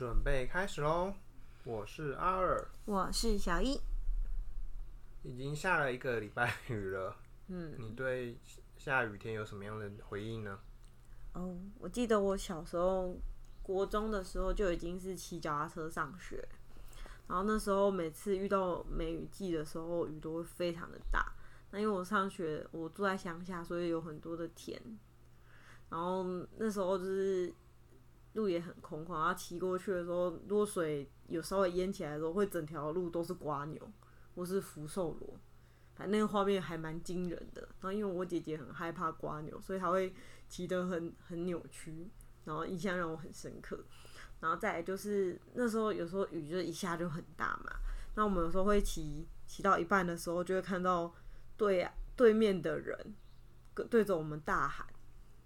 准备开始喽！我是阿尔，我是小一。已经下了一个礼拜雨了，嗯，你对下雨天有什么样的回应呢？哦，我记得我小时候国中的时候就已经是骑脚踏车上学，然后那时候每次遇到梅雨季的时候，雨都会非常的大。那因为我上学，我住在乡下，所以有很多的田，然后那时候就是路也很空旷，然后骑过去的时候，如果水有稍微淹起来的时候，会整条路都是瓜牛或是福寿螺，反正那个画面还蛮惊人的。然后因为我姐姐很害怕瓜牛，所以她会骑得很很扭曲，然后印象让我很深刻。然后再来就是那时候有时候雨就一下就很大嘛，那我们有时候会骑骑到一半的时候，就会看到对对面的人对着我们大喊，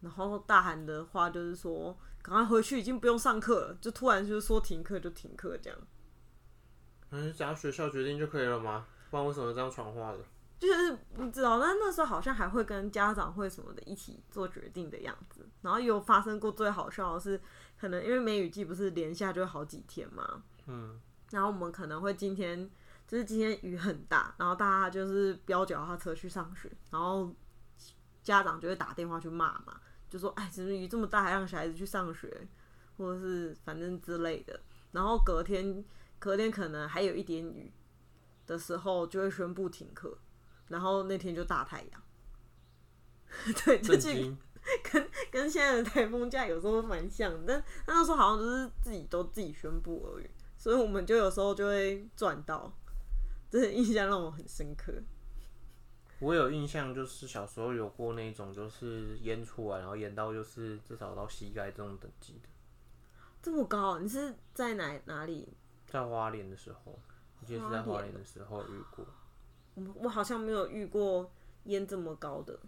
然后大喊的话就是说赶快回去，已经不用上课了，就突然就是说停课就停课这样。嗯，只要学校决定就可以了吗？不然为什么这样传话的？就是你知道，但那时候好像还会跟家长会什么的一起做决定的样子。然后有发生过最好笑的是，可能因为梅雨季不是连下就好几天嘛，嗯，然后我们可能会今天就是今天雨很大，然后大家就是飙脚踏车去上学，然后家长就会打电话去骂嘛，就说哎，怎么雨这么大还让小孩子去上学，或者是反正之类的。然后隔天隔天可能还有一点雨的时候，就会宣布停课，然后那天就大太阳。对，就震是。跟跟现在的台风假有时候蛮像，但但那时候好像就是自己都自己宣布而已，所以我们就有时候就会赚到，真的印象让我很深刻。我有印象，就是小时候有过那种，就是淹出来，然后淹到就是至少到膝盖这种等级的，这么高，你是在哪哪里？在花莲的时候，我记得是在花莲的时候遇过。我我好像没有遇过淹这么高的。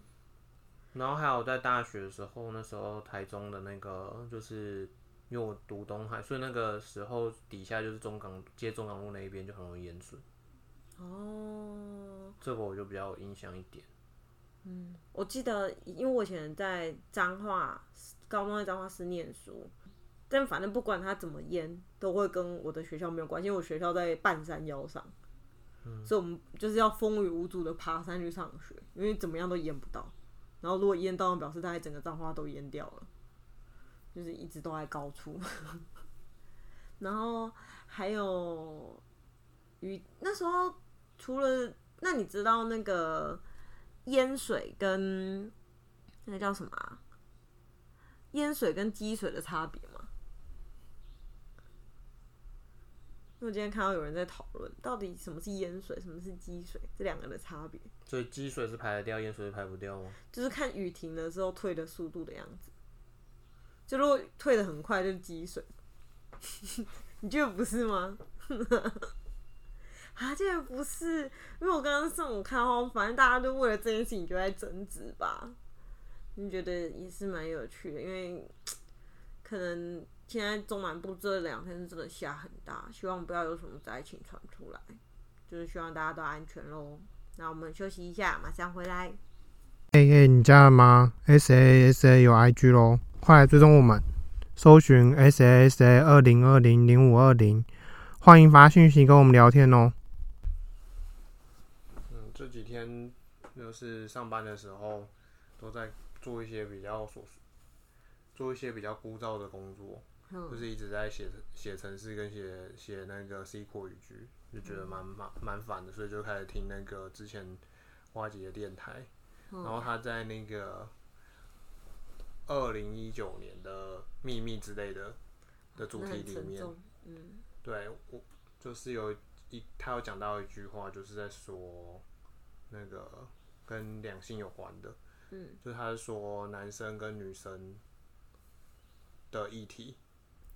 然后还有在大学的时候，那时候台中的那个，就是因为我读东海，所以那个时候底下就是中港接中港路那一边就很容易淹水，哦，这个我就比较有印象一点。嗯我记得，因为我以前在彰化高中在彰化市念书，但反正不管他怎么淹，都会跟我的学校没有关系，因为我学校在半山腰上，嗯所以我们就是要风雨无阻的爬山去上学，因为怎么样都淹不到。然后如果淹到，表示大概整个彰化都淹掉了，就是一直都在高处。然后还有雨，那时候除了那你知道那个淹水跟那个叫什么啊？淹水跟积水的差别吗？因为我今天看到有人在讨论，到底什么是淹水，什么是积水，这两个的差别，所以积水是排得掉，淹水是排不掉吗？就是看雨停的时候退的速度的样子。就如果退的很快，就是积水。你觉得不是吗？啊，这个不是，因为我刚刚上午看哦，反正大家都为了这件事情就在争执吧。你觉得也是蛮有趣的，因为可能现在中南部这两天是真的下很大，希望不要有什么灾情传出来，就是希望大家都安全喽。那我们休息一下，马上回来。哎哎，你加了吗？S A S A 有 I G 喽，快来追踪我们，搜寻 S A S A 二零二零零五二零，欢迎发讯息跟我们聊天哦。天就是上班的时候，都在做一些比较琐碎，做一些比较枯燥的工作，嗯。就是一直在写写程式跟写写那个 C 扩语句，就觉得蛮蛮蛮烦的，所以就开始听那个之前花姐的电台，然后他在那个二零一九年的秘密之类的的主题里面，嗯。对我就是有一他有讲到一句话，就是在说那个跟两性有关的，嗯，就是他是说男生跟女生的议题，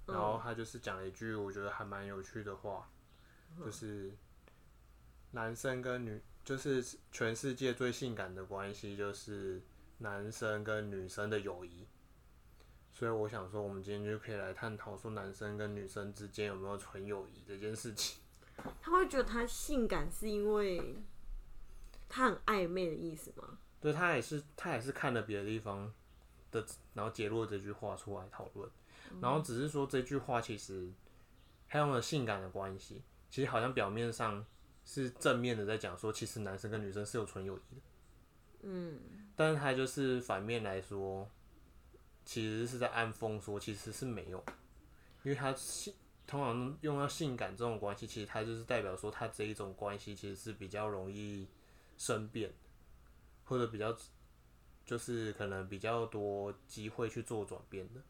嗯然后他就是讲了一句我觉得还蛮有趣的话，嗯就是男生跟女就是全世界最性感的关系就是男生跟女生的友谊。所以我想说，我们今天就可以来探讨说男生跟女生之间有没有纯友谊这件事情。他会觉得他性感是因为他很暧昧的意思吗？对他也是，他也是看了别的地方的，然后揭露这句话出来讨论，然后只是说这句话其实他用了性感的关系，其实好像表面上是正面的在讲说，其实男生跟女生是有纯友谊的，嗯，但是他就是反面来说，其实是在暗讽说其实是没有，因为他性通常用到性感这种关系，其实他就是代表说他这一种关系其实是比较容易生变，或者比较就是可能比较多机会去做转变的。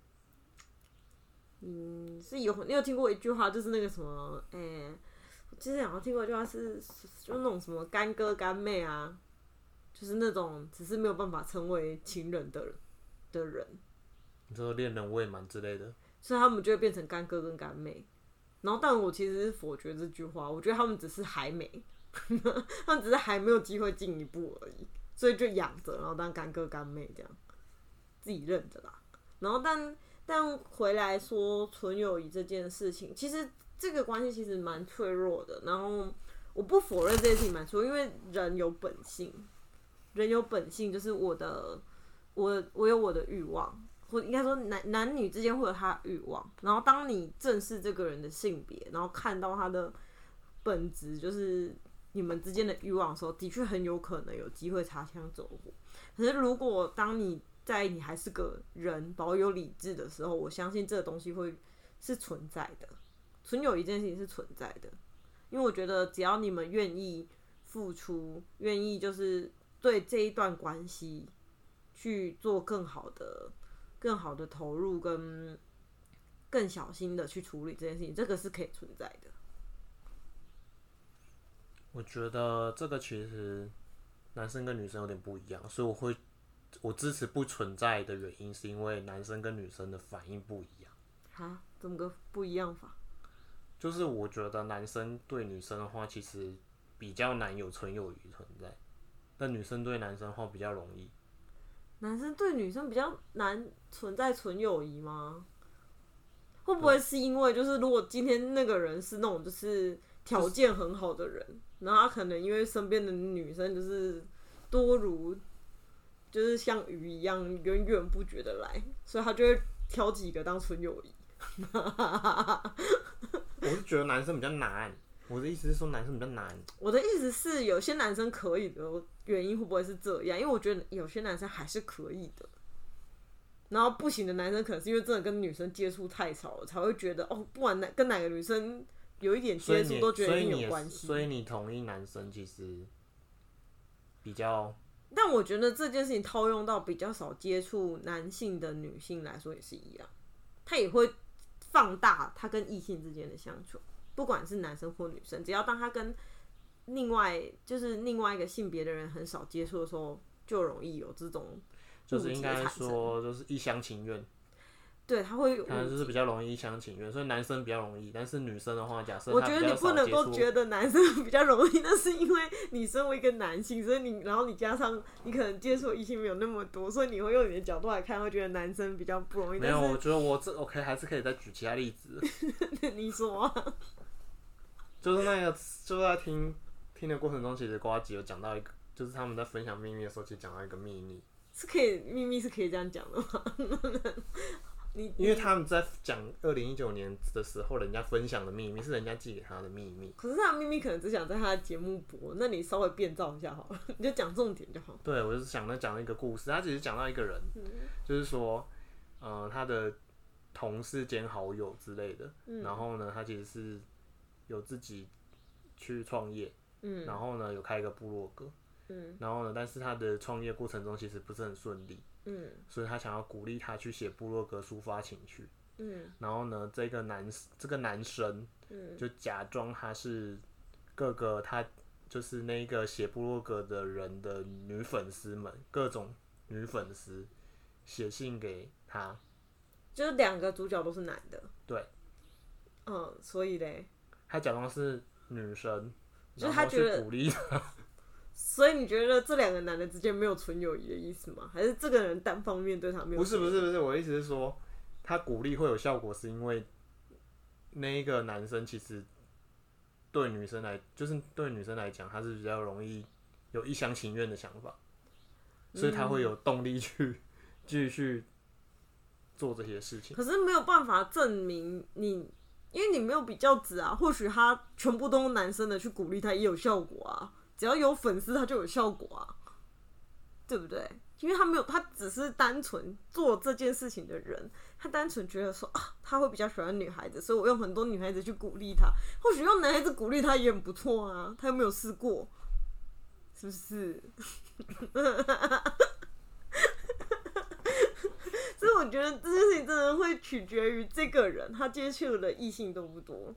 嗯，是有你有听过一句话，就是那个什么，诶、我之前好像听过一句话是，就那种什么干哥干妹啊，就是那种只是没有办法成为情人的人的人，你说恋人未满之类的，所以他们就会变成干哥跟干妹。然后，但我其实是否决这句话，我觉得他们只是还没，他们只是还没有机会进一步而已，所以就养着，然后当干哥干妹这样，自己认的啦。然后但但回来说纯友谊这件事情，其实这个关系其实蛮脆弱的。然后我不否认这件事情蛮脆弱，因为人有本性，人有本性就是我的，我我有我的欲望，或应该说男男女之间会有他的欲望。然后当你正视这个人的性别，然后看到他的本质，就是你们之间的欲望的时候，的确很有可能有机会擦枪走火。可是如果当你在你还是个人，保有理智的时候，我相信这个东西会是存在的。存有一件事情是存在的，因为我觉得只要你们愿意付出，愿意就是对这一段关系去做更好的、更好的投入，跟更小心的去处理这件事情，这个是可以存在的。我觉得这个其实男生跟女生有点不一样，所以我会我支持不存在的原因，是因为男生跟女生的反应不一样。哈，怎么个不一样法？就是我觉得男生对女生的话，其实比较难有纯友谊存在，但女生对男生的话比较容易。男生对女生比较难存在纯友谊吗？会不会是因为就是如果今天那个人是那种就是条件很好的人，然后他可能因为身边的女生就是多如就是像鱼一样源源不绝的来，所以他就会挑几个当纯友谊。我是觉得男生比较难，我的意思是说男生比较难。我的意思是，有些男生可以的原因会不会是这样？因为我觉得有些男生还是可以的，然后不行的男生可能是因为真的跟女生接触太少了，才会觉得哦，不管哪跟哪个女生有一点接触，都觉得有关系。所以你同意男生其实比较但我觉得这件事情套用到比较少接触男性的女性来说也是一样，他也会放大他跟异性之间的相处，不管是男生或女生，只要当他跟另外就是另外一个性别的人很少接触的时候，就容易有这种就是应该说就是一厢情愿，对他会有可能就是比较容易一厢情愿，所以男生比较容易，但是女生的话，假设我觉得你不能够觉得男生 比较容易，那是因为你身为一个男性，所以你然后你加上你可能接触的异性没有那么多，所以你会用你的角度来看，会觉得男生比较不容易。没有，我觉得我这 OK 还是可以再举其他例子，你说、啊，就是那个就在听听的过程中，其实瓜吉有讲到一个，就是他们在分享秘密的时候，其实讲到一个秘密，是可以秘密是可以这样讲的吗？你因为他们在讲二零一九年的时候，人家分享的秘密是人家寄给他的秘密。可是他的秘密可能只想在他的节目播，那你稍微变造一下好了，你就讲重点就好。对，我就是想在讲一个故事，他只是讲到一个人，嗯。就是说，呃，他的同事兼好友之类的，嗯。然后呢，他其实是有自己去创业，嗯。然后呢有开一个部落格，嗯。然后呢，但是他的创业过程中其实不是很顺利，嗯。所以他想要鼓励他去写部落格抒发情绪，嗯。然后呢，这个男这个男生嗯。就假装他是各个他就是那个写部落格的人的女粉丝们，各种女粉丝写信给他，就是两个主角都是男的。对，嗯，所以嘞，他假装是女生，就是然后他觉得去鼓励他，所以你觉得这两个男的之间没有纯友谊的意思吗？还是这个人单方面对他没有？不是不是不是，我的意思是说，他鼓励会有效果，是因为那一个男生其实对女生来，就是对女生来讲，他是比较容易有一厢情愿的想法，所以他会有动力去继续做这些事情。可是没有办法证明你因为你没有比较值啊。或许他全部都是男生的去鼓励他也有效果啊，只要有粉丝他就有效果啊，对不对？因为他没有，他只是单纯做这件事情的人，他单纯觉得说啊，他会比较喜欢女孩子，所以我用很多女孩子去鼓励他。或许用男孩子鼓励他也很不错啊，他又没有试过，是不是？所以我觉得这件事情真的会取决于这个人他接触的异性多不多。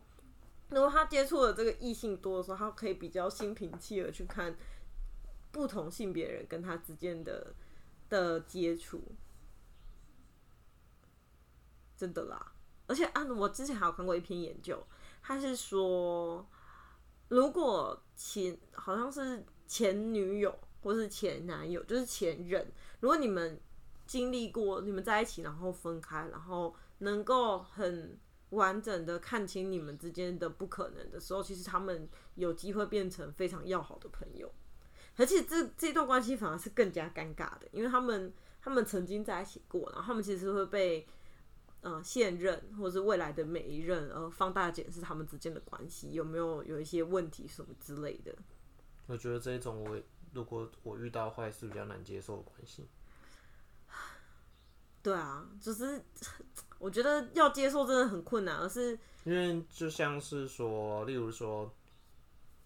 如果他接触的这个异性多的时候，他可以比较心平气和去看不同性别人跟他之间的。的接触，真的啦！而且啊，我之前还有看过一篇研究，他是说，如果前好像是前女友或是前男友，就是前任，如果你们经历过你们在一起，然后分开，然后能够很完整的看清你们之间的不可能的时候，其实他们有机会变成非常要好的朋友。而且这这段关系反而是更加尴尬的，因为他们他们曾经在一起过，然后他们其实会被呃现任或者是未来的每一任而放大检视他们之间的关系有没有有一些问题什么之类的。我觉得这一种我如果我遇到坏是比较难接受的关系。对啊，就是我觉得要接受真的很困难，而是因为就像是说，例如说，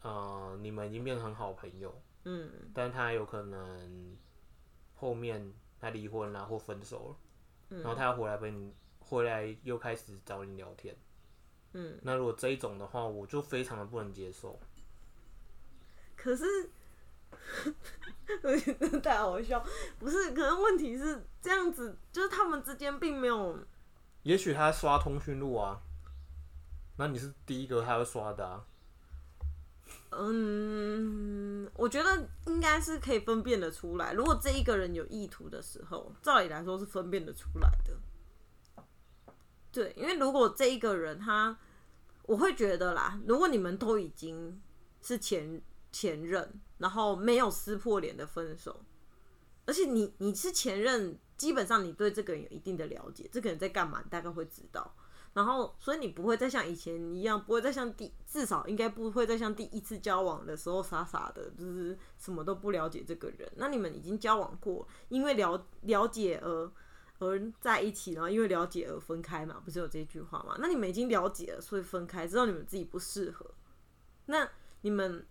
呃，你们已经变成很好朋友。嗯，但他有可能后面他离婚了或分手了，然后他要回来跟你回来又开始找你聊天，嗯，那如果这一种的话，我就非常的不能接受。可是，太好笑，不是？可能问题是这样子，就是他们之间并没有。也许他刷通讯录啊，那你是第一个他要刷的啊。嗯，我觉得应该是可以分辨的出来。如果这一个人有意图的时候，照理来说是分辨得出来的。对，因为如果这一个人他，我会觉得啦，如果你们都已经是前前任，然后没有撕破脸的分手，而且你你是前任，基本上你对这个人有一定的了解，这个人在干嘛，你大概会知道。然后，所以你不会再像以前一样，不会再像第至少应该不会再像第一次交往的时候傻傻的，就是什么都不了解这个人。那你们已经交往过，因为了了解而而在一起，然后因为了解而分开嘛，不是有这句话吗？那你们已经了解了，所以分开，知道你们自己不适合。那你们，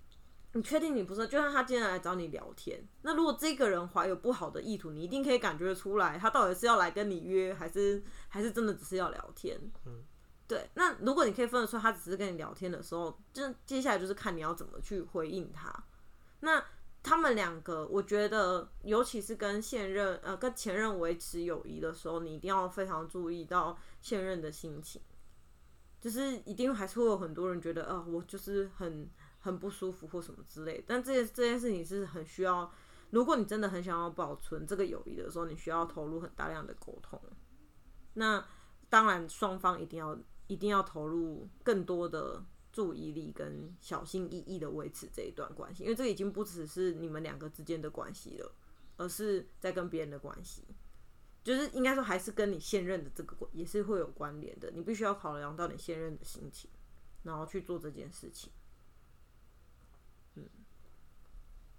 你确定你不是？就像他今天来找你聊天，那如果这个人怀有不好的意图，你一定可以感觉出来，他到底是要来跟你约，还是？还是真的只是要聊天，嗯，对。那如果你可以分得出他只是跟你聊天的时候，就接下来就是看你要怎么去回应他。那他们两个，我觉得尤其是跟现任呃跟前任维持友谊的时候，你一定要非常注意到现任的心情，就是一定还是会有很多人觉得呃，我就是很很不舒服或什么之类。但这件这件事情是很需要，如果你真的很想要保存这个友谊的时候，你需要投入很大量的沟通。那当然，双方一定要一定要投入更多的注意力跟小心翼翼的维持这一段关系，因为这已经不只是你们两个之间的关系了，而是在跟别人的关系，就是应该说还是跟你现任的这个也是会有关联的，你必须要考量到你现任的心情，然后去做这件事情。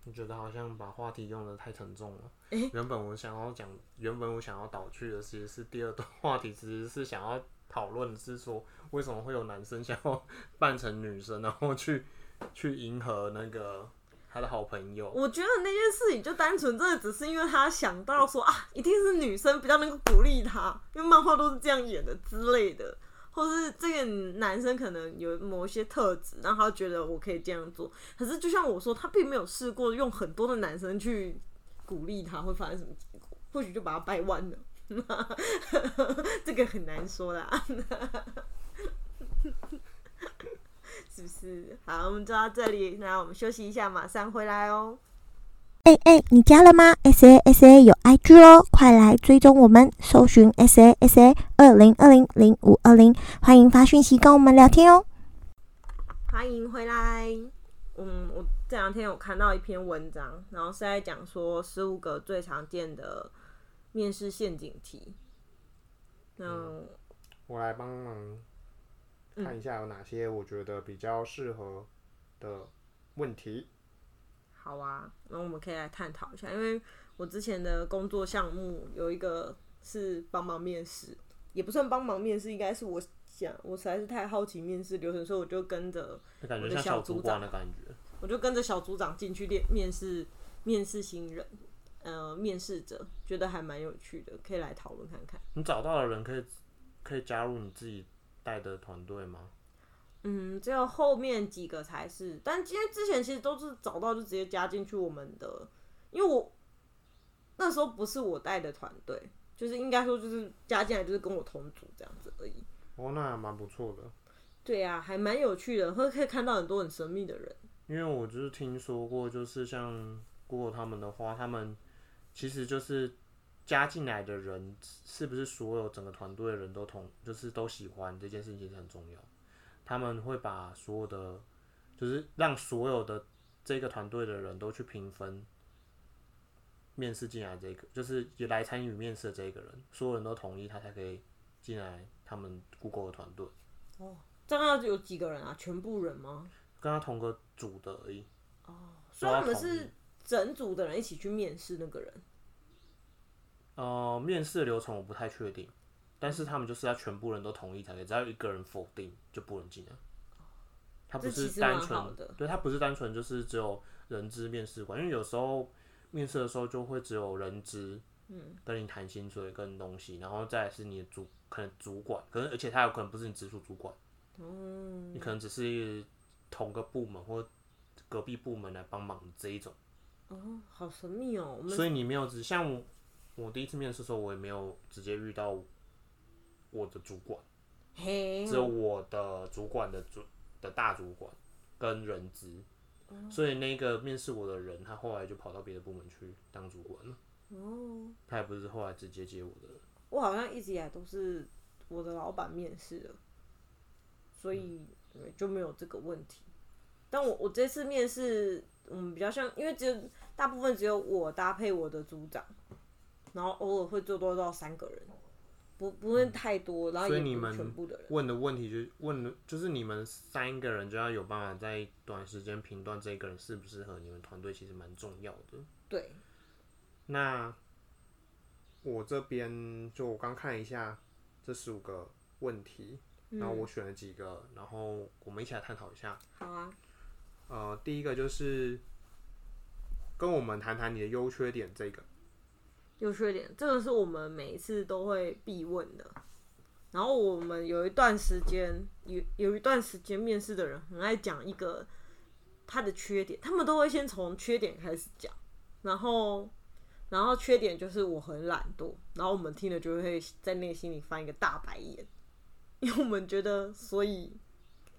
我觉得好像把话题用的太沉重了。原本我想要讲，原本我想要导去的其实是第二段话题，其实是想要讨论的是说，为什么会有男生想要扮成女生，然后去去迎合那个他的好朋友。我觉得那件事情就单纯真的只是因为他想到说啊，一定是女生比较能够鼓励他，因为漫画都是这样演的之类的。或是这个男生可能有某一些特质，然后他觉得我可以这样做。可是就像我说，他并没有试过用很多的男生去鼓励他，会发生什么结果？或许就把他掰弯了。这个很难说啦，是不是？好，我们就到这里，那我们休息一下，马上回来哦。哎哎，你加了吗？S A S A 有 I G 哦，快来追踪我们，搜寻 S A S A 二零二零零五二零，欢迎发讯息跟我们聊天哦。欢迎回来。嗯，我这两天有看到一篇文章，然后是在讲说十五个最常见的面试陷阱题。嗯，我来帮忙看一下有哪些我觉得比较适合的问题。好啊，那我们可以来探讨一下，因为我之前的工作项目有一个是帮忙面试，也不算帮忙面试，应该是我想我实在是太好奇面试流程，所以我就跟着感觉我的像小组长的感觉。我就跟着小组长进去面面试面试新人，呃，面试者觉得还蛮有趣的，可以来讨论看看。你找到的人可以可以加入你自己带的团队吗？嗯，只有后面几个才是，但今天之前其实都是找到就直接加进去我们的，因为我那时候不是我带的团队，就是应该说就是加进来就是跟我同组这样子而已。哦，那还蛮不错的。对啊，还蛮有趣的，会可以看到很多很神秘的人。因为我就是听说过，就是像 Google 他们的话，他们其实就是加进来的人，是不是所有整个团队的人都同，就是都喜欢这件事情，其实很重要。他们会把所有的，就是让所有的这个团队的人都去评分，面试进来这个，就是也来参与面试的这个人，所有人都同意他才可以进来他们 Google 的团队，哦这样要有几个人啊？全部人吗？跟他同个组的而已。哦所以他们是整组的人一起去面试那个人。呃，面试流程我不太确定，但是他们就是要全部人都同意才可以，只要一个人否定就不能进来。他不是单纯的，对他不是单纯就是只有人资面试官，因为有时候面试的时候就会只有人资，嗯，跟你谈薪水跟东西，然后再是你的主可能主管，可能而且他有可能不是你直属主管，嗯，你可能只是同个部门或隔壁部门来帮忙这一种。哦，好神秘哦。所以你没有只像我，我第一次面试的时候，我也没有直接遇到我的主管，嘿，只有我的主管的主的大主管跟人资，所以那个面试我的人，他后来就跑到别的部门去当主管了。哦，他也不是后来直接接我的。我好像一直以来都是我的老板面试的，所以对就没有这个问题。但我我这次面试，嗯，比较像，因为只有大部分只有我搭配我的组长，然后偶尔会做多到三个人，不不会太多，然后也所以你们全部的人。问的问题就是问的，就是你们三个人就要有办法在短时间评断这个人适不适合你们团队，其实蛮重要的。对，那我这边就我刚看一下这十五个问题，然后我选了几个，然后我们一起来探讨一下。好啊，呃，第一个就是跟我们谈谈你的优缺点，这个优缺点，这个是我们每一次都会必问的。然后我们有一段时间，有有一段时间面试的人很爱讲一个他的缺点，他们都会先从缺点开始讲，然后然后缺点就是我很懒惰，然后我们听了就会在内心里翻一个大白眼，因为我们觉得，所以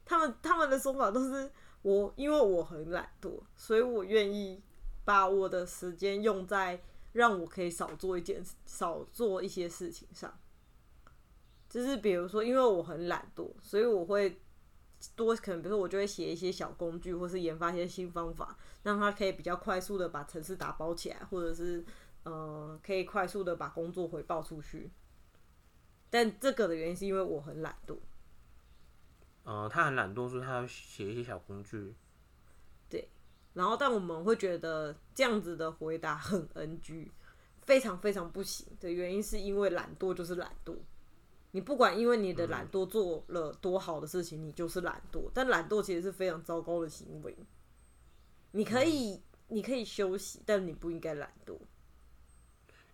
他们他们的说法都是我因为我很懒惰，所以我愿意把我的时间用在让我可以少做一件少做一些事情上。就是比如说，因为我很懒惰，所以我会多可能，比如说我就会写一些小工具，或是研发一些新方法，让它可以比较快速的把城市打包起来，或者是呃可以快速的把工作回报出去。但这个的原因是因为我很懒惰，呃，他很懒惰，所以他要写一些小工具。然后但我们会觉得这样子的回答很 NG，非常非常不行的原因是因为懒惰就是懒惰。你不管因为你的懒惰做了多好的事情，你就是懒惰。但懒惰其实是非常糟糕的行为。你可以，你可以休息，但你不应该懒惰。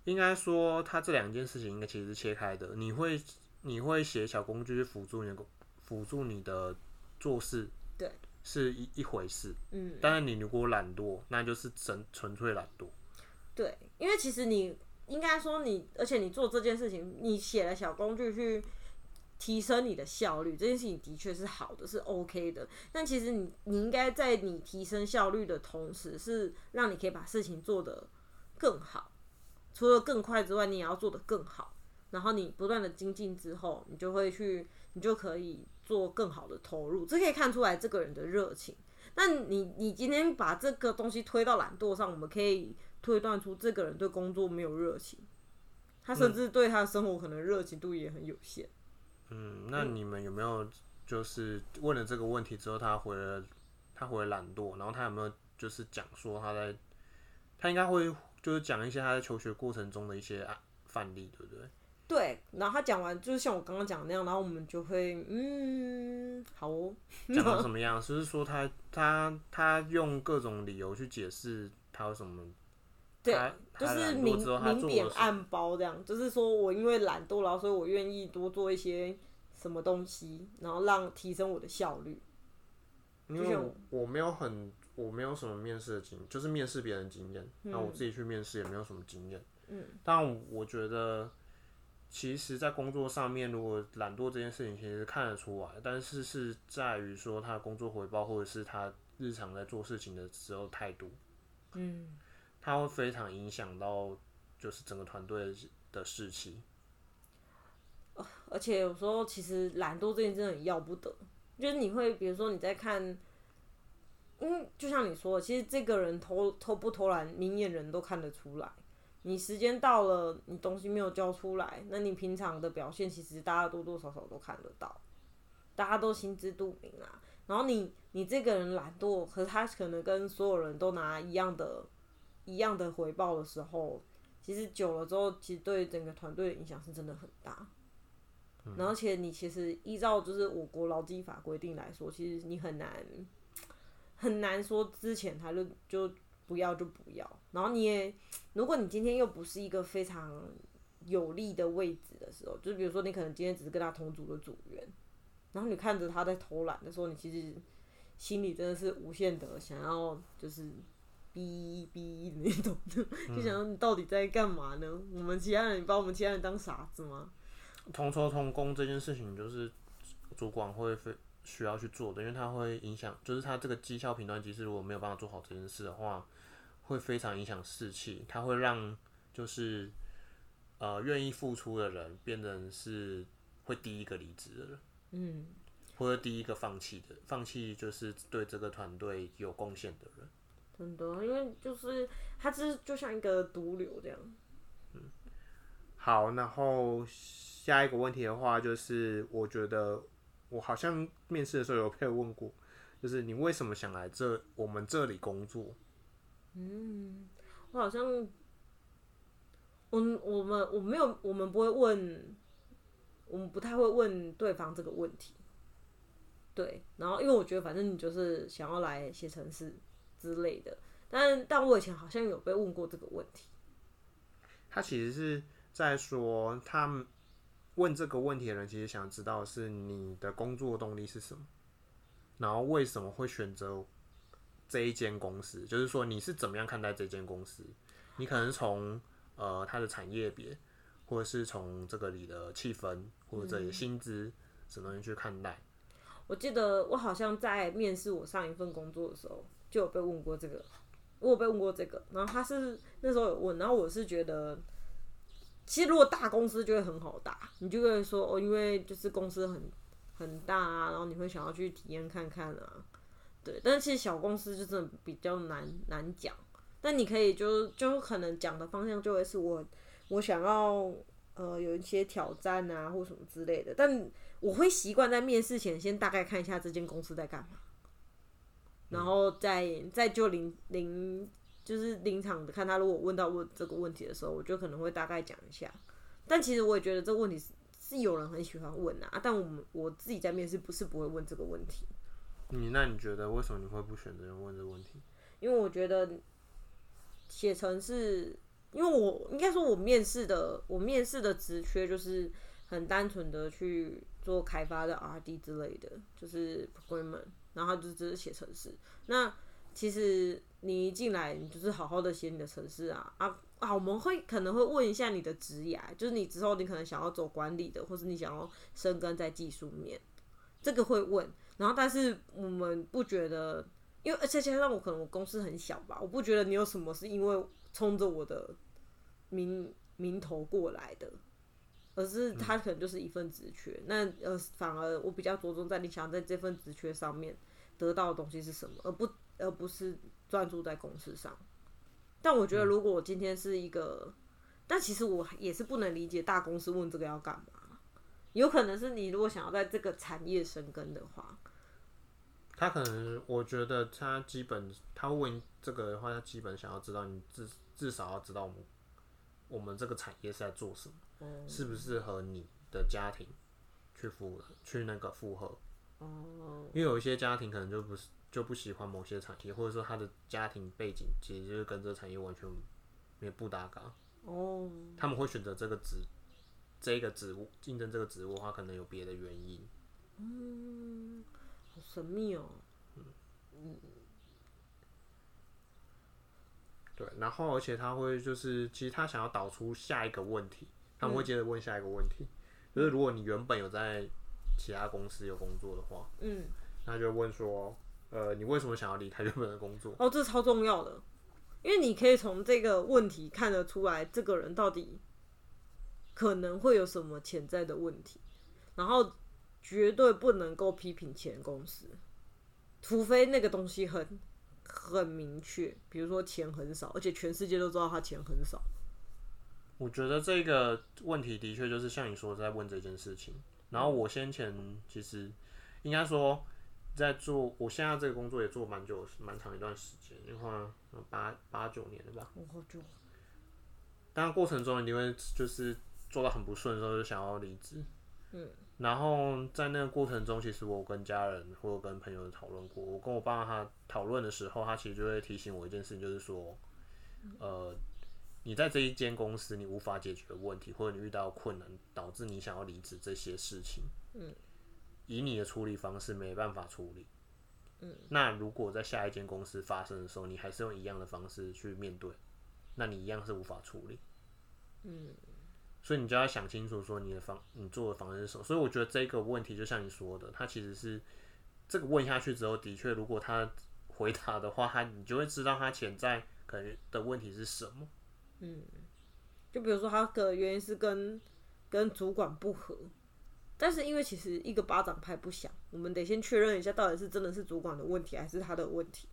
应该说，他这两件事情应该其实是切开的。你会你会写小工具去辅助你的辅助你的做事，对，是一一回事。嗯，当然，你如果懒惰，那就是纯纯粹懒惰。对，因为其实你应该说你，而且你做这件事情，你写了小工具去提升你的效率，这件事情的确是好的，是 OK 的。但其实你你应该在你提升效率的同时，是让你可以把事情做得更好。除了更快之外，你也要做得更好。然后你不断的精进之后，你就会去，你就可以做更好的投入。这可以看出来这个人的热情。那你你今天把这个东西推到懒惰上，我们可以推断出这个人对工作没有热情，他甚至对他的生活可能热情度也很有限。嗯，那你们有没有就是问了这个问题之后，他回了他回了懒惰，然后他有没有就是讲说他在他应该会就是讲一些他在求学过程中的一些案范例，对不对？对，然后他讲完就是像我刚刚讲的那样，然后我们就会嗯，好哦，讲成什么样？就是说他他他用各种理由去解释他有什么对就是明明做了什么贬暗包这样，就是说我因为懒惰，然后所以我愿意多做一些什么东西，然后让提升我的效率。因为我我没有很我没有什么面试的经，就是面试别人的经验，那、我自己去面试也没有什么经验。嗯，但我觉得，其实，在工作上面，如果懒惰这件事情，其实看得出来，但是是在于说他的工作回报，或者是他日常在做事情的时候态度，嗯，他会非常影响到就是整个团队的士气。而且有时候其实懒惰这件事真的很要不得，就是你会比如说你在看，嗯就像你说的，其实这个人偷偷不偷懒，明眼人都看得出来。你时间到了，你东西没有交出来，那你平常的表现其实大家多多少少都看得到，大家都心知肚明啊。然后你你这个人懒惰，可是他可能跟所有人都拿一样的一样的回报的时候，其实久了之后，其实对整个团队的影响是真的很大。然后，而且你其实依照就是我国劳基法规定来说，其实你很难很难说之前他就就不要就不要。然后你也，如果你今天又不是一个非常有利的位置的时候，就比如说你可能今天只是跟他同组的组员，然后你看着他在偷懒的时候，你其实心里真的是无限的想要就是逼逼的那种，就想说你到底在干嘛呢？我们其他人，你把我们其他人当傻子吗？同酬同工这件事情，就是主管会非需要去做的，因为它会影响，就是它这个绩效评断机制如果没有办法做好这件事的话，会非常影响士气，它会让就是呃愿意付出的人变成是会第一个离职的人，嗯，或者第一个放弃的，放弃就是对这个团队有贡献的人。真的，因为就是它是就像一个毒瘤这样。嗯好，然后下一个问题的话，就是我觉得我好像面试的时候有被问过，就是你为什么想来这我们这里工作？嗯，我好像，我我们我没有，我们不会问，我们不太会问对方这个问题。对，然后因为我觉得反正你就是想要来写程式之类的，但但我以前好像有被问过这个问题。他其实是在说，他问这个问题的人，其实想知道是你的工作动力是什么，然后为什么会选择这一间公司，就是说你是怎么样看待这间公司？你可能从呃它的产业别，或者是从这个里的气氛，或者这里的薪资什么东西去看待。我记得我好像在面试我上一份工作的时候，就有被问过这个，我有被问过这个，然后他是那时候有问，然后我是觉得，其实如果大公司就会很好打，你就会说哦，因为就是公司很很大啊，然后你会想要去体验看看啊，对，但是其实小公司就真的比较难难讲，但你可以就就可能讲的方向就会是我我想要呃有一些挑战啊或什么之类的，但我会习惯在面试前先大概看一下这间公司在干嘛，然后再再就临临就是临场的看他如果问到问这个问题的时候，我就可能会大概讲一下。但其实我也觉得这个问题是是有人很喜欢问啊，但我们我自己在面试不是不会问这个问题，你那你觉得为什么你会不选择问这个问题？因为我觉得写成是，因为我应该说我面试的我面试的职缺就是很单纯的去做开发的 R&D 之类的，就是 programmer，然后就只是写程式。那其实你一进来，你就是好好的写你的程式啊啊啊！我们会可能会问一下你的职业，就是你之后你可能想要走管理的，或是你想要深耕在技术面，这个会问。然后但是我们不觉得，因为而且加上我可能我公司很小吧，我不觉得你有什么是因为冲着我的名名头过来的，而是他可能就是一份职缺。那呃，反而我比较着重在你想在这份职缺上面得到的东西是什么，而不而不是专注在公司上。但我觉得如果我今天是一个，但其实我也是不能理解大公司问这个要干嘛，有可能是你如果想要在这个产业生根的话，他可能，我觉得他基本，他问这个的话，他基本想要知道你至至少要知道我们我们这个产业是在做什么，适不适合你的家庭去负去那个负荷。哦，因为有一些家庭可能就不是就不喜欢某些产业，或者说他的家庭背景其实就是跟这个产业完全没不搭嘎，哦，他们会选择这个职这个职务竞争这个职务的话，可能有别的原因。嗯，好神秘哦。嗯对，然后而且他会就是，其实他想要导出下一个问题，他们会接着问下一个问题，就是如果你原本有在其他公司有工作的话，嗯，那就问说，呃，你为什么想要离开原本的工作？哦，这超重要的，因为你可以从这个问题看得出来，这个人到底可能会有什么潜在的问题，然后绝对不能够批评前公司，除非那个东西很很明确，比如说钱很少，而且全世界都知道他钱很少。我觉得这个问题的确就是像你说在问这件事情。然后我先前其实应该说在做，我现在这个工作也做蛮久，蛮长一段时间，因为好像八八九年了吧。我好久，当然过程中一定会就是做到很不顺的时候，就想要离职。嗯，然后在那个过程中，其实我跟家人或者跟朋友讨论过。我跟我爸他讨论的时候，他其实就会提醒我一件事情，就是说，呃，你在这一间公司你无法解决的问题，或者你遇到困难导致你想要离职这些事情，嗯，以你的处理方式没办法处理。嗯，那如果在下一间公司发生的时候，你还是用一样的方式去面对，那你一样是无法处理。所以你就要想清楚，说你的方你做的方式是什么。所以我觉得这个问题，就像你说的，他其实是这个问下去之后，的确，如果他回答的话，他你就会知道他潜在可能的问题是什么。嗯就比如说他的原因是跟跟主管不合，但是因为其实一个巴掌拍不响，我们得先确认一下到底是真的是主管的问题还是他的问题，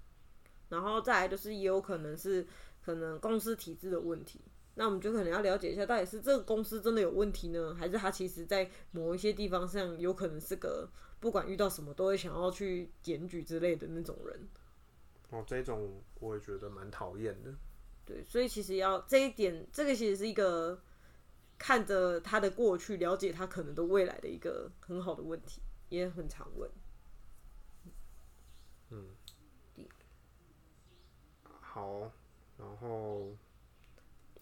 然后再来就是也有可能是可能公司体制的问题，那我们就可能要了解一下到底是这个公司真的有问题呢，还是他其实在某一些地方上有可能是个不管遇到什么都会想要去检举之类的那种人。哦，这种我也觉得蛮讨厌的。对，所以其实要这一点，这个其实是一个看着他的过去，了解他可能的未来的一个很好的问题，也很常问。嗯好，然后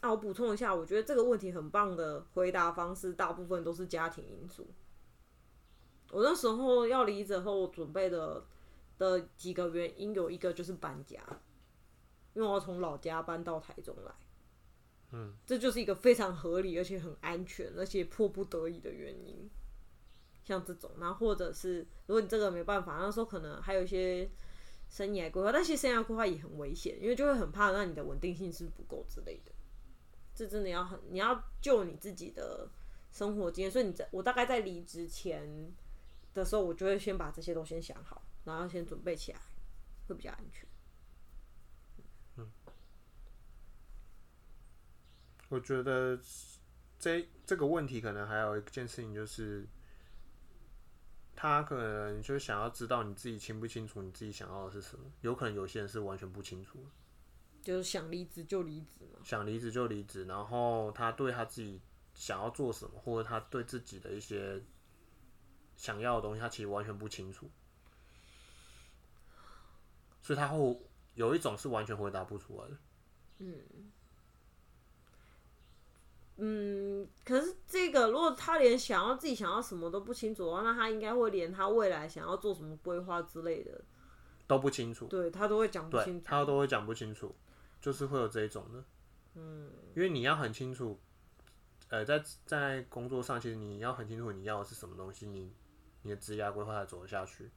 那我补充一下，我觉得这个问题很棒的回答方式，大部分都是家庭因素。我那时候要离职后，我准备的的几个原因有一个就是搬家，因为我要从老家搬到台中来。嗯，这就是一个非常合理而且很安全，而且迫不得已的原因。像这种，然后或者是如果你这个没办法，那时候可能还有一些生涯规划，但其实生涯规划也很危险，因为就会很怕让你的稳定性是不够之类的。这真的要很，你要就你自己的生活经验，所以你在我大概在离职前的时候，我就会先把这些都先想好，然后先准备起来，会比较安全。嗯我觉得这这个问题可能还有一件事情就是，他可能就想要知道你自己清不清楚你自己想要的是什么。有可能有些人是完全不清楚，就是想离职就离职嘛。想离职就离职，然后他对他自己想要做什么，或者他对自己的一些想要的东西，他其实完全不清楚，所以他会有一种是完全回答不出来的。嗯，嗯可是这个如果他连想要自己想要什么都不清楚的话，那他应该会连他未来想要做什么规划之类的，都不清楚，对他都会讲不清楚。他都会讲不清楚，就是会有这一种的。嗯，因为你要很清楚，呃，在在工作上，其实你要很清楚你要的是什么东西，你你的职业规划才走得下去。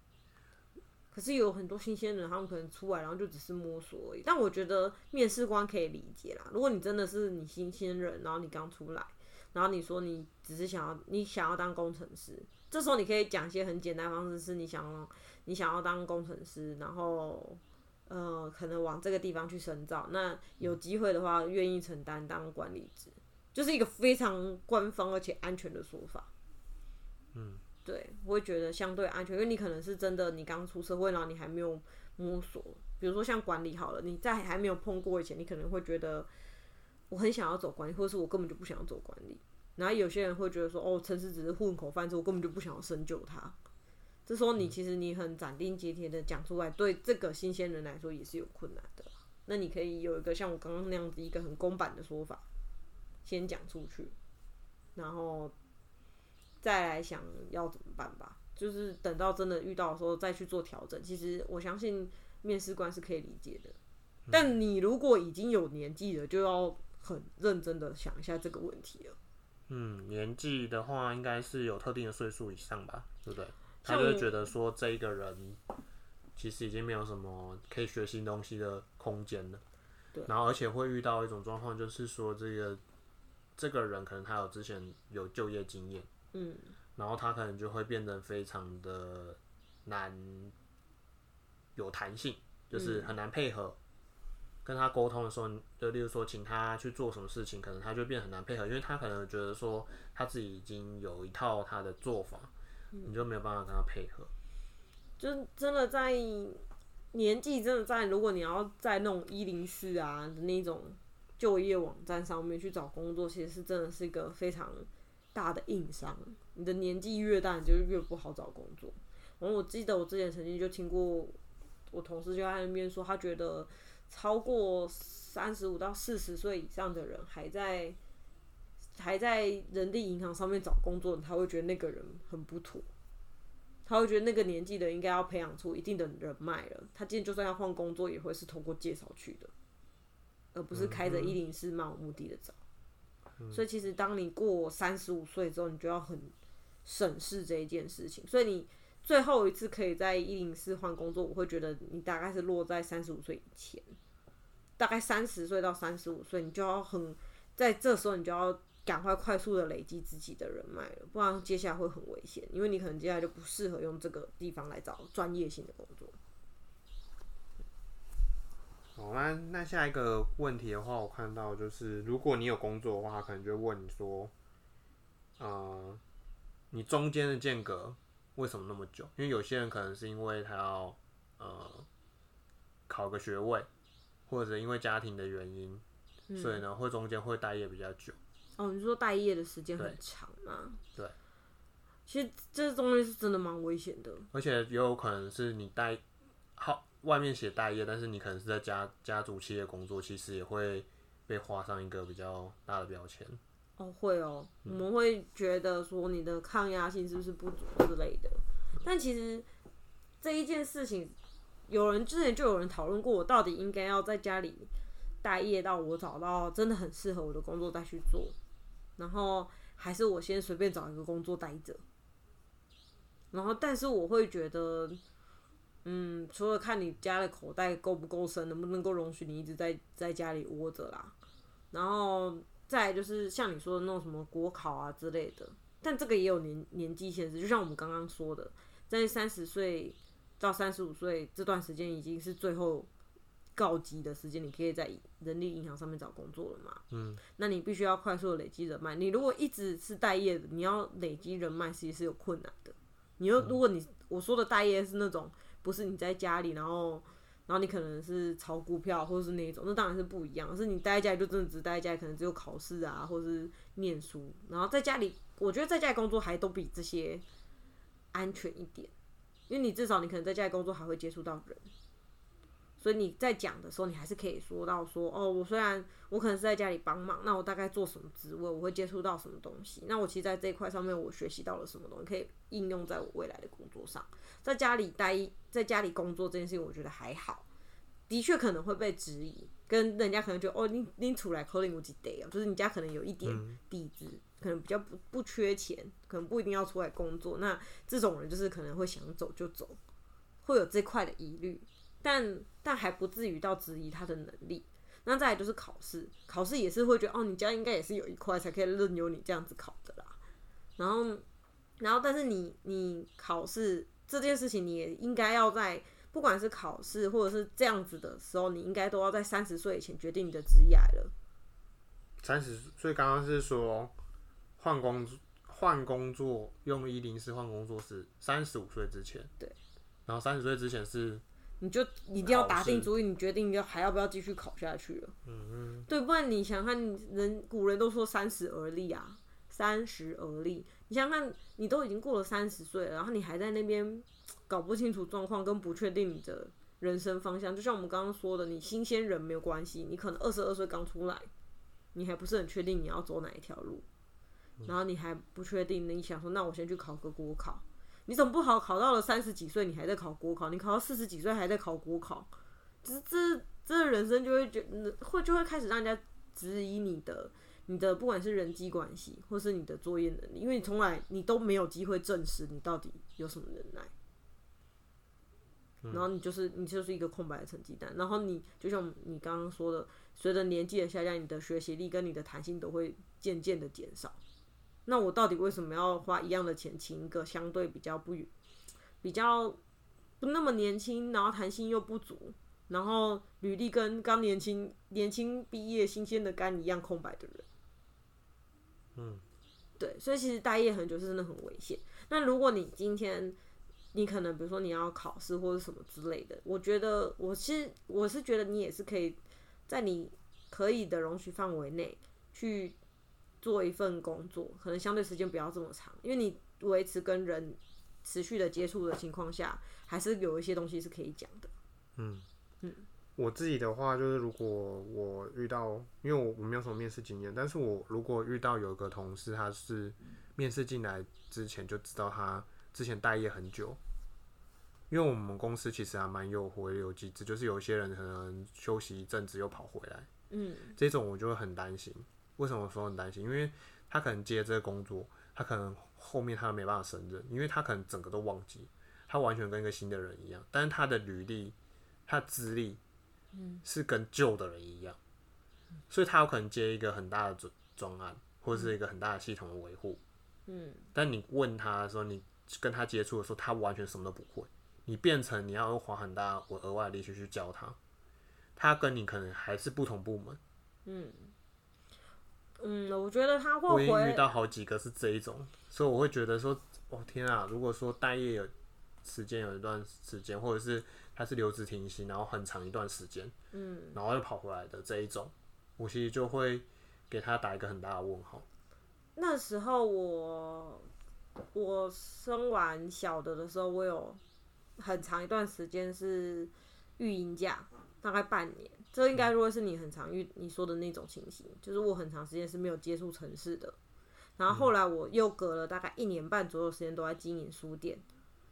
可是有很多新鲜人，他们可能出来然后就只是摸索而已。但我觉得面试官可以理解啦。如果你真的是你新鲜人，然后你刚出来，然后你说你只是想要你想要当工程师，这时候你可以讲一些很简单的方式，是你想要你想要当工程师，然后呃可能往这个地方去深造。那有机会的话，愿意承担当管理职，就是一个非常官方而且安全的说法。嗯，对，我会觉得相对安全，因为你可能是真的你刚出社会，然后你还没有摸索，比如说像管理好了，你在还没有碰过以前，你可能会觉得我很想要走管理，或者是我根本就不想要走管理。然后有些人会觉得说，哦，城市只是混口饭吃，我根本就不想要深究它。这时候你其实你很斩钉截铁的讲出来，对这个新鲜人来说也是有困难的。那你可以有一个像我刚刚那样子一个很公版的说法，先讲出去，然后再来想要怎么办吧。就是等到真的遇到的时候再去做调整。其实我相信面试官是可以理解的，但你如果已经有年纪了，就要很认真的想一下这个问题了。嗯，年纪的话应该是有特定的岁数以上吧，对不对？他就会觉得说这一个人其实已经没有什么可以学新东西的空间了。对然后而且会遇到一种状况，就是说这个这个人可能他有之前有就业经验，嗯，然后他可能就会变得非常的难有弹性，就是很难配合。跟他沟通的时候，就例如说请他去做什么事情，可能他就变得很难配合，因为他可能觉得说他自己已经有一套他的做法，你就没有办法跟他配合。就真的在年纪真的在，如果你要在那种一零四啊的那种就业网站上面去找工作，其实是真的是一个非常大的硬伤。你的年纪越大，你就越不好找工作。然后我记得我之前曾经就听过我同事就在那边说，他觉得超过三十五到四十岁以上的人还在还在人力银行上面找工作，他会觉得那个人很不妥。他会觉得那个年纪的应该要培养出一定的人脉了。他今天就算要换工作，也会是通过介绍去的，而不是开着一零四漫无目的的找。所以其实当你过三十五岁之后，你就要很审视这一件事情。所以你最后一次可以在一零四换工作，我会觉得你大概是落在三十五岁以前，大概三十岁到三十五岁，你就要很在这时候你就要赶快快速的累积自己的人脉了，不然接下来会很危险，因为你可能接下来就不适合用这个地方来找专业性的工作。好，那那下一个问题的话，我看到就是，如果你有工作的话，他可能就会问你说，呃，你中间的间隔为什么那么久？因为有些人可能是因为他要呃考个学位，或者因为家庭的原因，所以呢会中间会待业比较久。哦，你说待业的时间很长吗？对。其实这东西是真的蛮危险的。而且也有可能是你待好外面写待业，但是你可能是在家家族企业工作，其实也会被画上一个比较大的标签。哦，会哦，我们会觉得说你的抗压性是不是不足之类的。但其实这一件事情，有人之前就有人讨论过，我到底应该要在家里待业到我找到真的很适合我的工作再去做，然后还是我先随便找一个工作待着。然后，但是我会觉得，嗯，除了看你家的口袋够不够深，能不能够容许你一直在在家里窝着啦，然后再就是像你说的那种什么国考啊之类的，但这个也有年年纪限制，就像我们刚刚说的，在三十岁到三十五岁这段时间已经是最后告急的时间，你可以在人力银行上面找工作了嘛？嗯，那你必须要快速的累积人脉。你如果一直是待业的，你要累积人脉其实是有困难的。你又如果你我说的待业是那种不是你在家里，然后然后你可能是炒股票或者是那一种，那当然是不一样。是你待在家里就真的只待在家里，可能只有考试啊，或者是念书。然后在家里，我觉得在家里工作还都比这些安全一点，因为你至少你可能在家里工作还会接触到人。所以你在讲的时候，你还是可以说到说，哦，我虽然我可能是在家里帮忙，那我大概做什么职位，我会接触到什么东西，那我其实在这一块上面，我学习到了什么东西，可以应用在我未来的工作上。在家里待，在家里工作这件事情，我觉得还好，的确可能会被质疑，跟人家可能觉得，哦，你你出来可能有几得哦，就是你家可能有一点底子，可能比较不不缺钱，可能不一定要出来工作，那这种人就是可能会想走就走，会有这块的疑虑。但但还不至于到质疑他的能力。那再来就是考试，考试也是会觉得哦，你家应该也是有一块才可以任由你这样子考的啦。然后，然后但是你你考试这件事情，你也应该要在不管是考试或者是这样子的时候，你应该都要在三十岁以前决定你的职业了。三十，所以刚刚是说换工换工作用一零四换工作是三十五岁之前，对，然后三十岁之前是你就一定要打定主意，你决定要还要不要继续考下去了。嗯嗯对，不然你想想看，人古人都说三十而立啊，三十而立。你想想看，你都已经过了三十岁了，然后你还在那边搞不清楚状况，跟不确定你的人生方向。就像我们刚刚说的，你新鲜人没有关系，你可能二十二岁刚出来，你还不是很确定你要走哪一条路，然后你还不确定，你想说，那我先去考个国考。你怎么不好考到了三十几岁，你还在考国考；你考到四十几岁还在考国考，这这这人生就会觉会就会开始让人家质疑你的你的不管是人际关系，或是你的作业能力，因为你从来你都没有机会证实你到底有什么能耐。然后你就是你就是一个空白的成绩单，然后你就像你刚刚说的，随着年纪的下降，你的学习力跟你的弹性都会渐渐的减少。那我到底为什么要花一样的钱请一个相对比较不比较不那么年轻，然后弹性又不足，然后履历跟刚年轻年轻毕业新鲜的肝一样空白的人？嗯，对，所以其实待业很久是真的很危险。那如果你今天你可能比如说你要考试或者什么之类的，我觉得我是我是觉得你也是可以在你可以的容许范围内去做一份工作，可能相对时间不要这么长，因为你维持跟人持续的接触的情况下，还是有一些东西是可以讲的。嗯嗯我自己的话就是，如果我遇到，因为我我没有什么面试经验，但是我如果遇到有个同事，他是面试进来之前就知道他之前待业很久，因为我们公司其实还蛮有回流机制，就是有些人可能休息一阵子又跑回来，嗯这种我就会很担心。为什么说很担心？因为他可能接这个工作，他可能后面他没办法胜任，因为他可能整个都忘记，他完全跟一个新的人一样，但是他的履历、他的资历，是跟旧的人一样，所以他有可能接一个很大的专专案，或者是一个很大的系统的维护，嗯但你问他的时候，你跟他接触的时候，他完全什么都不会，你变成你要花很大我额外的力气去教他，他跟你可能还是不同部门。嗯嗯，我觉得他我已经遇回到好几个是这一种，所以我会觉得说，哦天啊，如果说待业有时间有一段时间，或者是他是留职停薪，然后很长一段时间，嗯，然后又跑回来的这一种，我其实就会给他打一个很大的问号。那时候我我生完小的的时候，我有很长一段时间是育婴假，大概半年。这应该如果是你很常遇你说的那种情形，就是我很长时间是没有接触城市的。然后后来我又隔了大概一年半左右时间都在经营书店，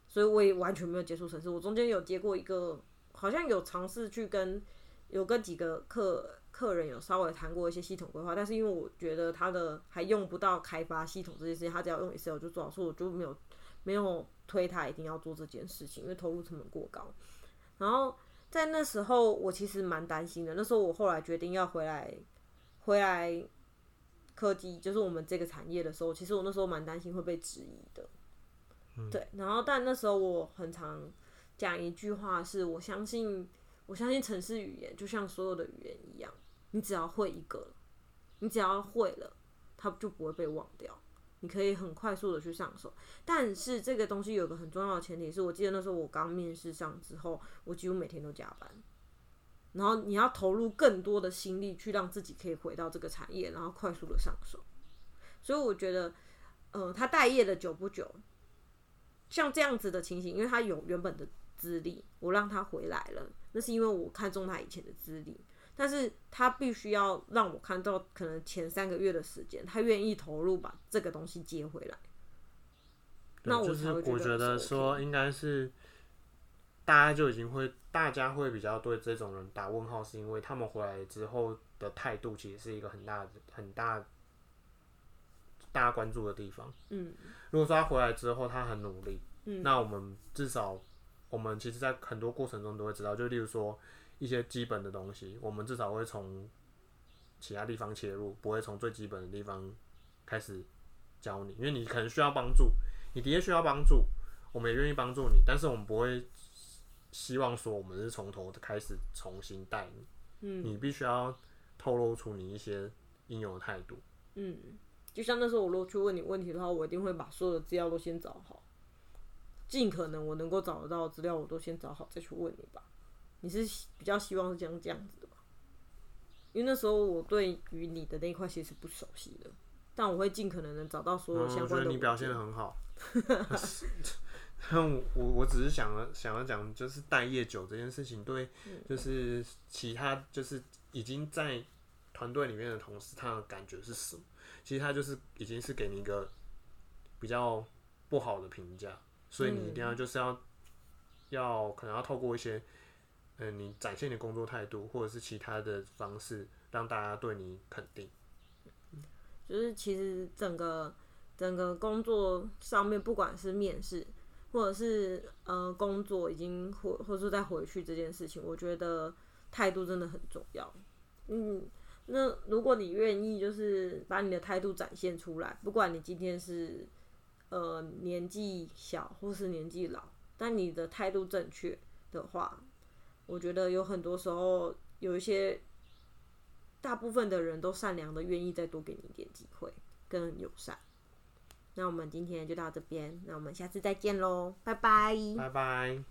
所以我也完全没有接触城市。我中间有接过一个，好像有尝试去跟有跟几个客客人有稍微谈过一些系统规划，但是因为我觉得他的还用不到开发系统这件事情，他只要用 Excel 就做好，所以我就没有没有推他一定要做这件事情，因为投入成本过高。然后在那时候，我其实蛮担心的。那时候我后来决定要回来回来科技，就是我们这个产业的时候，其实我那时候蛮担心会被质疑的。对，然后但那时候我很常讲一句话是，我相信我相信城市语言就像所有的语言一样，你只要会一个，你只要会了，它就不会被忘掉。你可以很快速的去上手，但是这个东西有个很重要的前提是，我记得那时候我刚面试上之后，我几乎每天都加班，然后你要投入更多的心力去让自己可以回到这个产业，然后快速的上手。所以我觉得，呃，他待业的久不久，像这样子的情形，因为他有原本的资历，我让他回来了，那是因为我看中他以前的资历。但是他必须要让我看到，可能前三个月的时间，他愿意投入把这个东西接回来。那我就是我觉得说应该是大家就已经会，大家会比较对这种人打问号，是因为他们回来之后的态度其实是一个很大的、很大大家关注的地方。嗯如果说他回来之后他很努力，嗯那我们至少我们其实，在很多过程中都会知道，就例如说一些基本的东西，我们至少会从其他地方切入，不会从最基本的地方开始教你，因为你可能需要帮助，你的确需要帮助，我们也愿意帮助你，但是我们不会希望说我们是从头开始重新带你，嗯你必须要透露出你一些应有的态度。嗯，就像那时候我如果去问你问题的话，我一定会把所有的资料都先找好，尽可能我能够找得到的资料我都先找好再去问你吧。你是比较希望是这样这样子的吧？因为那时候我对于你的那一块其实是不熟悉的，但我会尽可能的找到所有嗯我觉相关的文件。得你表现的很好。但我我只是想要想要讲，就是待业久这件事情，对，嗯就是其他就是已经在团队里面的同事，他的感觉是什么？其实他就是已经是给你一个比较不好的评价，所以你一定要就是要、要可能要透过一些嗯、你展现的工作态度，或者是其他的方式，让大家对你肯定。就是其实整个整个工作上面，不管是面试或者是呃工作已经或或是再回去这件事情，我觉得态度真的很重要。嗯，那如果你愿意，就是把你的态度展现出来，不管你今天是呃年纪小或是年纪老，但你的态度正确的话，我觉得有很多时候有一些大部分的人都善良的，愿意再多给你一点机会，跟友善。那我们今天就到这边，那我们下次再见喽，拜拜。拜拜。